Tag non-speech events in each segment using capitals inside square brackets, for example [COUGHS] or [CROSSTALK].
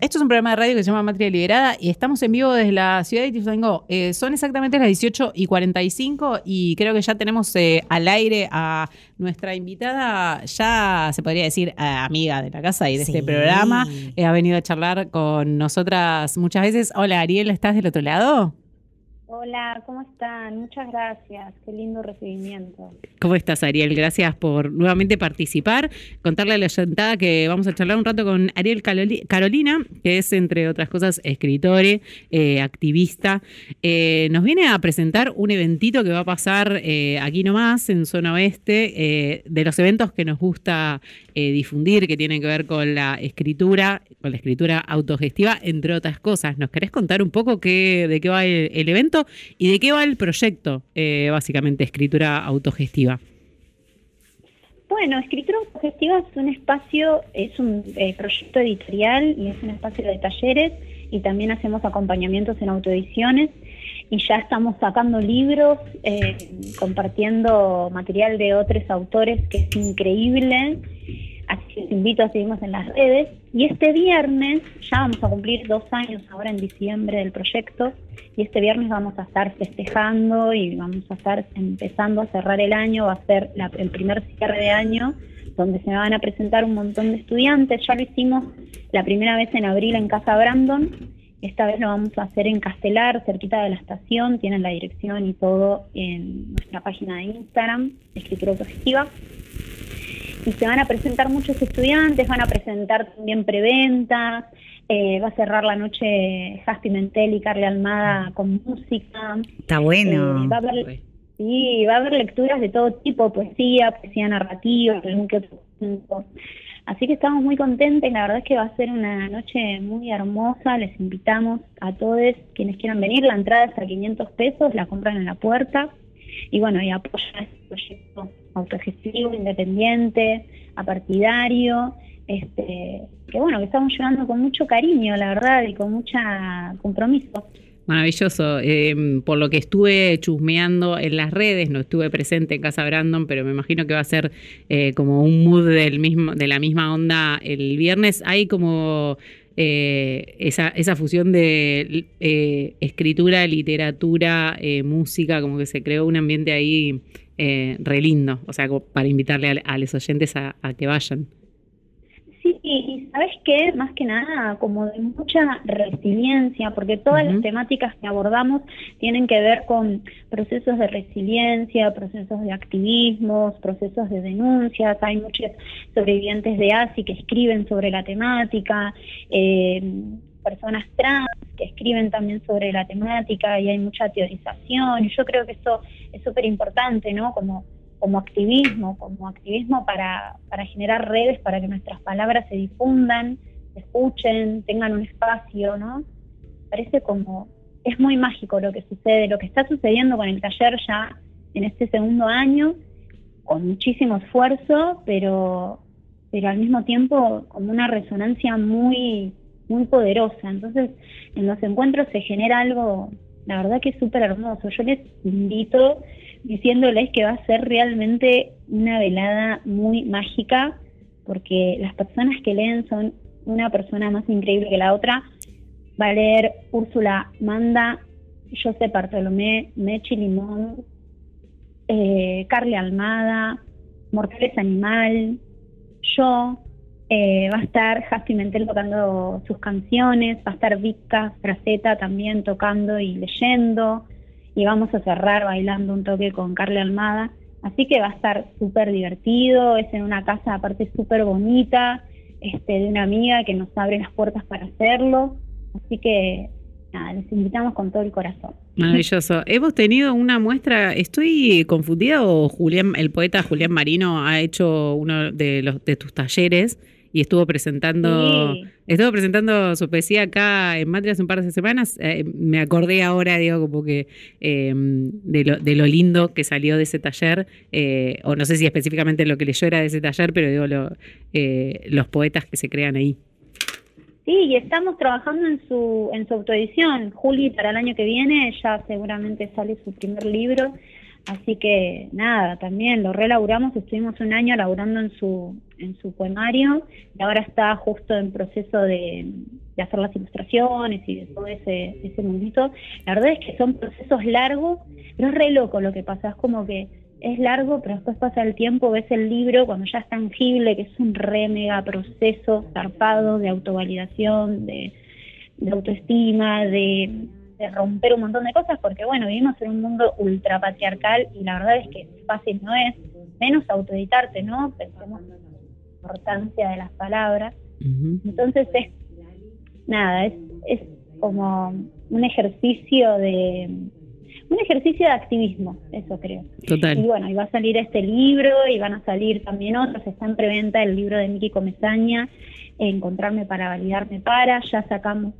Esto es un programa de radio que se llama Matria Liberada y estamos en vivo desde la ciudad de Ituzaingó. Eh, son exactamente las 18 y 45 y creo que ya tenemos eh, al aire a nuestra invitada, ya se podría decir amiga de la casa y de este programa. Eh, ha venido a charlar con nosotras muchas veces. Hola Ariel, ¿estás del otro lado? Hola, ¿cómo están? Muchas gracias. Qué lindo recibimiento. ¿Cómo estás, Ariel? Gracias por nuevamente participar. Contarle a la sentada que vamos a charlar un rato con Ariel Carolina, que es, entre otras cosas, escritore, eh, activista. Eh, nos viene a presentar un eventito que va a pasar eh, aquí nomás, en Zona Oeste, de los eventos que nos gusta difundir, que tienen que ver con la escritura, con la escritura autogestiva, entre otras cosas. ¿Nos querés contar un poco de qué va el evento? Y de qué va el proyecto, eh, básicamente, Escritura Autogestiva. Bueno, Escritura Autogestiva es un espacio, es un eh, proyecto editorial y es un espacio de talleres y también hacemos acompañamientos en autoediciones y ya estamos sacando libros, eh, compartiendo material de otros autores que es increíble Así que les invito a seguirnos en las redes. Y este viernes, ya vamos a cumplir dos años ahora en diciembre del proyecto, y este viernes vamos a estar festejando y vamos a estar empezando a cerrar el año, va a ser el primer cierre de año, donde se van a presentar un montón de estudiantes. Ya lo hicimos la primera vez en abril en Casa Brandon, esta vez lo vamos a hacer en Castelar, cerquita de la estación, tienen la dirección y todo en nuestra página de Instagram, Escritura Autogestiva y se van a presentar muchos estudiantes, van a presentar también preventas, eh, va a cerrar la noche Jaspi Mentel y Carle Almada con música. Está bueno. Eh, va a haber, sí, va a haber lecturas de todo tipo, poesía, poesía narrativa, algún que otro Así que estamos muy contentos, la verdad es que va a ser una noche muy hermosa, les invitamos a todos quienes quieran venir, la entrada es a 500 pesos, la compran en la puerta y bueno, y apoyan este proyecto autogestivo, independiente, apartidario, este, que bueno, que estamos llevando con mucho cariño, la verdad, y con mucha compromiso. Maravilloso. Em, por lo que estuve chusmeando en las redes, no estuve presente en Casa Brandon, pero me imagino que va a ser eh, como un mood del mismo, de la misma onda el viernes. Hay como eh, esa, esa fusión de eh, escritura, literatura, música, como que se creó un ambiente ahí eh, re lindo, o sea, para invitarle a, los oyentes a, que vayan. Sí, y sabes qué, más que nada, como de mucha resiliencia, porque todas las temáticas que abordamos tienen que ver con procesos de resiliencia, procesos de activismo, procesos de denuncias, hay muchos sobrevivientes de ASI que escriben sobre la temática, eh, personas trans que escriben también sobre la temática y hay mucha teorización. Y yo creo que eso es súper importante, ¿no? Como, como activismo, como activismo para, para generar redes, para que nuestras palabras se difundan, se escuchen, tengan un espacio, ¿no? Parece como, es muy mágico lo que sucede, lo que está sucediendo con el taller ya en este segundo año, con muchísimo esfuerzo, pero, pero al mismo tiempo como una resonancia muy muy poderosa. Entonces, en los encuentros se genera algo, la verdad que es súper hermoso. Yo les invito diciéndoles que va a ser realmente una velada muy mágica, porque las personas que leen son una persona más increíble que la otra. Va a leer Úrsula Manda, José Bartolomé, Mechi Limón, eh, Almada, Mortales Animal, yo, eh, va a estar Jaspi Mentel tocando sus canciones, va a estar Vika Fraceta también tocando y leyendo, y vamos a cerrar bailando un toque con Carla Almada. Así que va a estar súper divertido, es en una casa aparte súper bonita, este, de una amiga que nos abre las puertas para hacerlo. Así que nada, les invitamos con todo el corazón. Maravilloso. [LAUGHS] Hemos tenido una muestra, estoy confundida o Julián, el poeta Julián Marino ha hecho uno de los de tus talleres y estuvo presentando, estuvo presentando su poesía acá en Madrid hace un par de semanas. Eh, me acordé ahora, digo, como que em, de, lo, de, lo, lindo que salió de ese taller, eh, o no sé si específicamente lo que leyó era de ese taller, pero digo, lo, eh, los poetas que se crean ahí. Sí, y estamos trabajando en su, en su autoedición. Juli, para el año que viene, ya seguramente sale su primer libro. Así que nada, también lo relaboramos, estuvimos un año laburando en su, en su poemario y ahora está justo en proceso de, hacer las ilustraciones y de todo ese, ese mundito, la verdad es que son procesos largos, pero es re loco lo que pasa, es como que es largo, pero después pasa el tiempo, ves el libro cuando ya es tangible, que es un re mega proceso zarpado de autovalidación, de, de autoestima, de, romper un montón de cosas, porque bueno, vivimos en un mundo ultra patriarcal y la verdad es que fácil no es, menos autoeditarte, ¿no? Pensemos en la importancia de las palabras. Entonces es, nada, es, es como un ejercicio de un ejercicio de activismo, eso creo. Total. Y bueno, y va a salir este libro y van a salir también otros, está en preventa el libro de Miki Comezaña, Encontrarme para validarme para, ya sacamos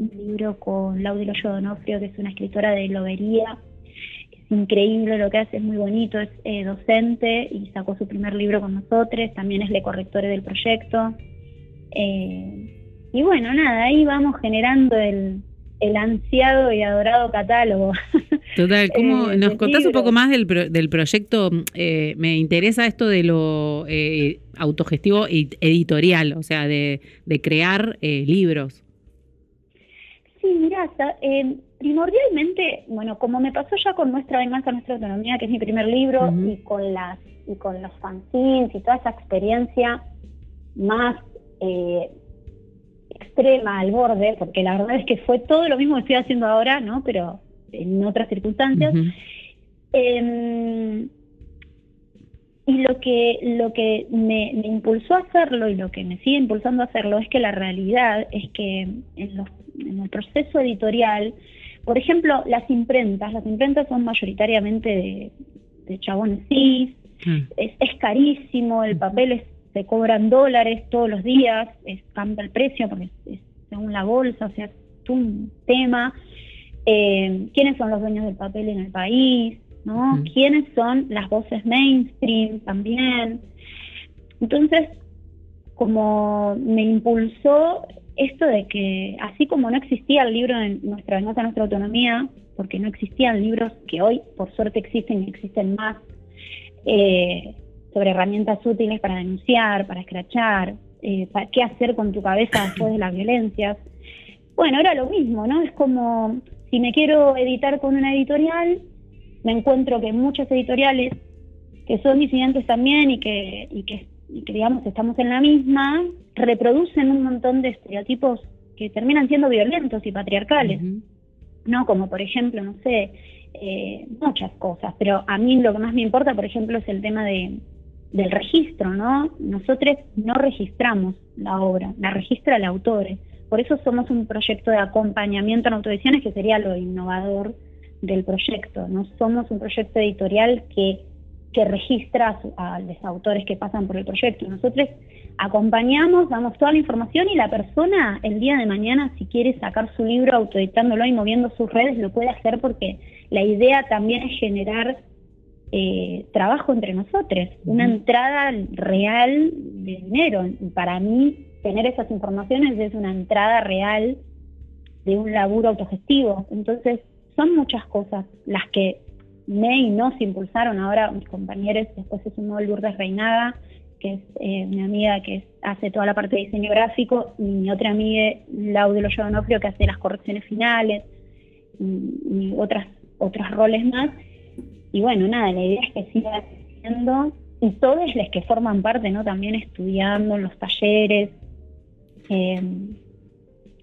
un libro con Laudilo Donofrio, que es una escritora de lobería, es increíble lo que hace, es muy bonito, es eh, docente y sacó su primer libro con nosotros, también es le correctore del proyecto. Eh, y bueno, nada, ahí vamos generando el, el ansiado y adorado catálogo. [LAUGHS] Total, ¿cómo, eh, ¿nos contás un poco más del, del proyecto? Eh, me interesa esto de lo eh, autogestivo editorial, o sea, de, de crear libros. Sí, mira, primordialmente, bueno, como me pasó ya con Nuestra Venganza, Nuestra Autonomía, que es mi primer libro, y con las y con los fanzines y toda esa experiencia más extrema al borde, porque la verdad es que fue todo lo mismo que estoy haciendo ahora, ¿no? Pero en otras circunstancias. Em, y lo que, lo que me, impulsó a hacerlo y lo que me sigue impulsando a hacerlo es que la realidad es que en, los, en el proceso editorial, por ejemplo, las imprentas, las imprentas son mayoritariamente de, de chabones cis, mm. es, es, carísimo, el papel es se cobran dólares todos los días, es, cambia el precio porque es, según la bolsa, o sea, es un tema. Eh, ¿Quiénes son los dueños del papel en el país? ¿no? ¿Quiénes son las voces mainstream también? Entonces, como me impulsó esto de que, así como no existía el libro en Nuestra Venganza, Nuestra Autonomía, porque no existían libros que hoy, por suerte, existen y existen más, eh, sobre herramientas útiles para denunciar, para escrachar, eh, qué hacer con tu cabeza [COUGHS] después de las violencias. Bueno, era lo mismo, ¿no? Es como si me quiero editar con una editorial, me encuentro que muchas editoriales que son disidentes también y que, y que, digamos estamos en la misma, reproducen un montón de estereotipos que terminan siendo violentos y patriarcales, ¿no? Como por ejemplo, no sé, eh, muchas cosas, pero a mí lo que más me importa, por ejemplo, es el tema de, del registro, ¿no? Nosotros no registramos la obra, la registra el autor. Por eso somos un proyecto de acompañamiento en autoediciones, que sería lo innovador del proyecto. No somos un proyecto editorial que, que registra a, los autores que pasan por el proyecto. Nosotros acompañamos, damos toda la información y la persona el día de mañana, si quiere sacar su libro autoeditándolo y moviendo sus redes, lo puede hacer porque la idea también es generar eh, trabajo entre nosotros, una entrada real de dinero. Para mí, tener esas informaciones es una entrada real de un laburo autogestivo. Entonces, son muchas cosas las que me y nos impulsaron. Ahora mis compañeros, después se sumó Lourdes Reinaga, que es eh, mi amiga que hace toda la parte de diseño gráfico, y mi otra amiga, Laudelo Donofrio, que hace las correcciones finales, y, otras otros roles más y bueno, nada, la idea es que siga creciendo y todos los que forman parte, ¿no? También estudiando en los talleres. Eh,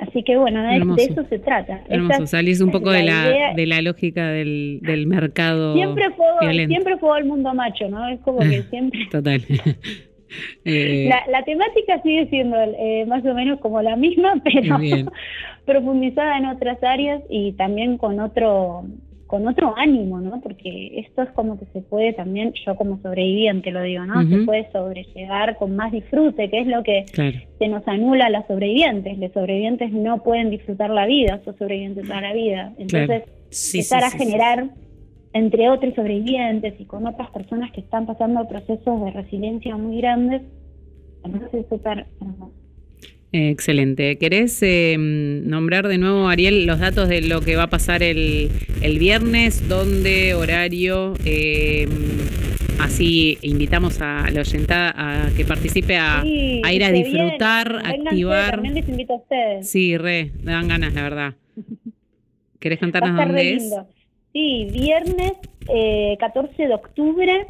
así que bueno, de, eso se trata. Hermoso, salís un poco de la, de la lógica del, del mercado. Siempre fue, siempre fue el mundo macho, ¿no? Es como que [LAUGHS] siempre. Total. [LAUGHS] Eh, la, la, temática sigue siendo eh, más o menos como la misma, [LAUGHS] pero profundizada en otras áreas y también con otro con otro ánimo, ¿no? Porque esto es como que se puede también, yo como sobreviviente lo digo, ¿no? Se puede sobrellevar con más disfrute, que es lo que se nos anula a las sobrevivientes. Los sobrevivientes no pueden disfrutar la vida, son sobrevivientes toda la vida. Entonces, empezar a generar entre otros sobrevivientes y con otras personas que están pasando procesos de resiliencia muy grandes, entonces es súper hermoso. Excelente. ¿Querés em, nombrar de nuevo, Ariel, los datos de lo que va a pasar el, el viernes? ¿Dónde? ¿Horario? Em, así invitamos a la oyentada a que participe a, ir a disfrutar, a activar. También les invito a ustedes. Sí, re, me dan ganas, la verdad. ¿Querés contarnos dónde es? Sí, viernes 14 eh, de octubre.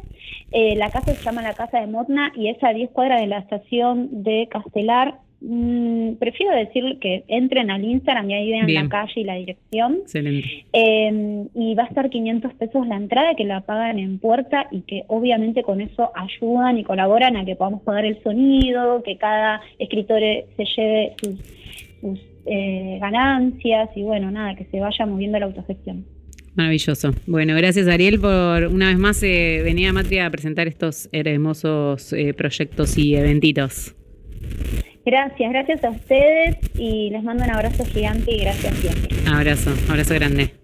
Eh, la casa se llama la Casa de Motna y es a 10 cuadras de la estación de Castelar. Mm, prefiero decir que entren al Instagram y ahí vean la calle y la dirección. Excelente. Em, y va a estar 500 pesos la entrada que la pagan en puerta y que obviamente con eso ayudan y colaboran a que podamos pagar el sonido, que cada escritor se lleve sus, eh, ganancias y bueno, nada, que se vaya moviendo la autogestión. Maravilloso. Bueno, gracias Ariel por una vez más eh, venir a Matria a presentar estos hermosos eh, proyectos y eventitos. Gracias, gracias a ustedes y les mando un abrazo gigante y gracias siempre. Abrazo, abrazo grande.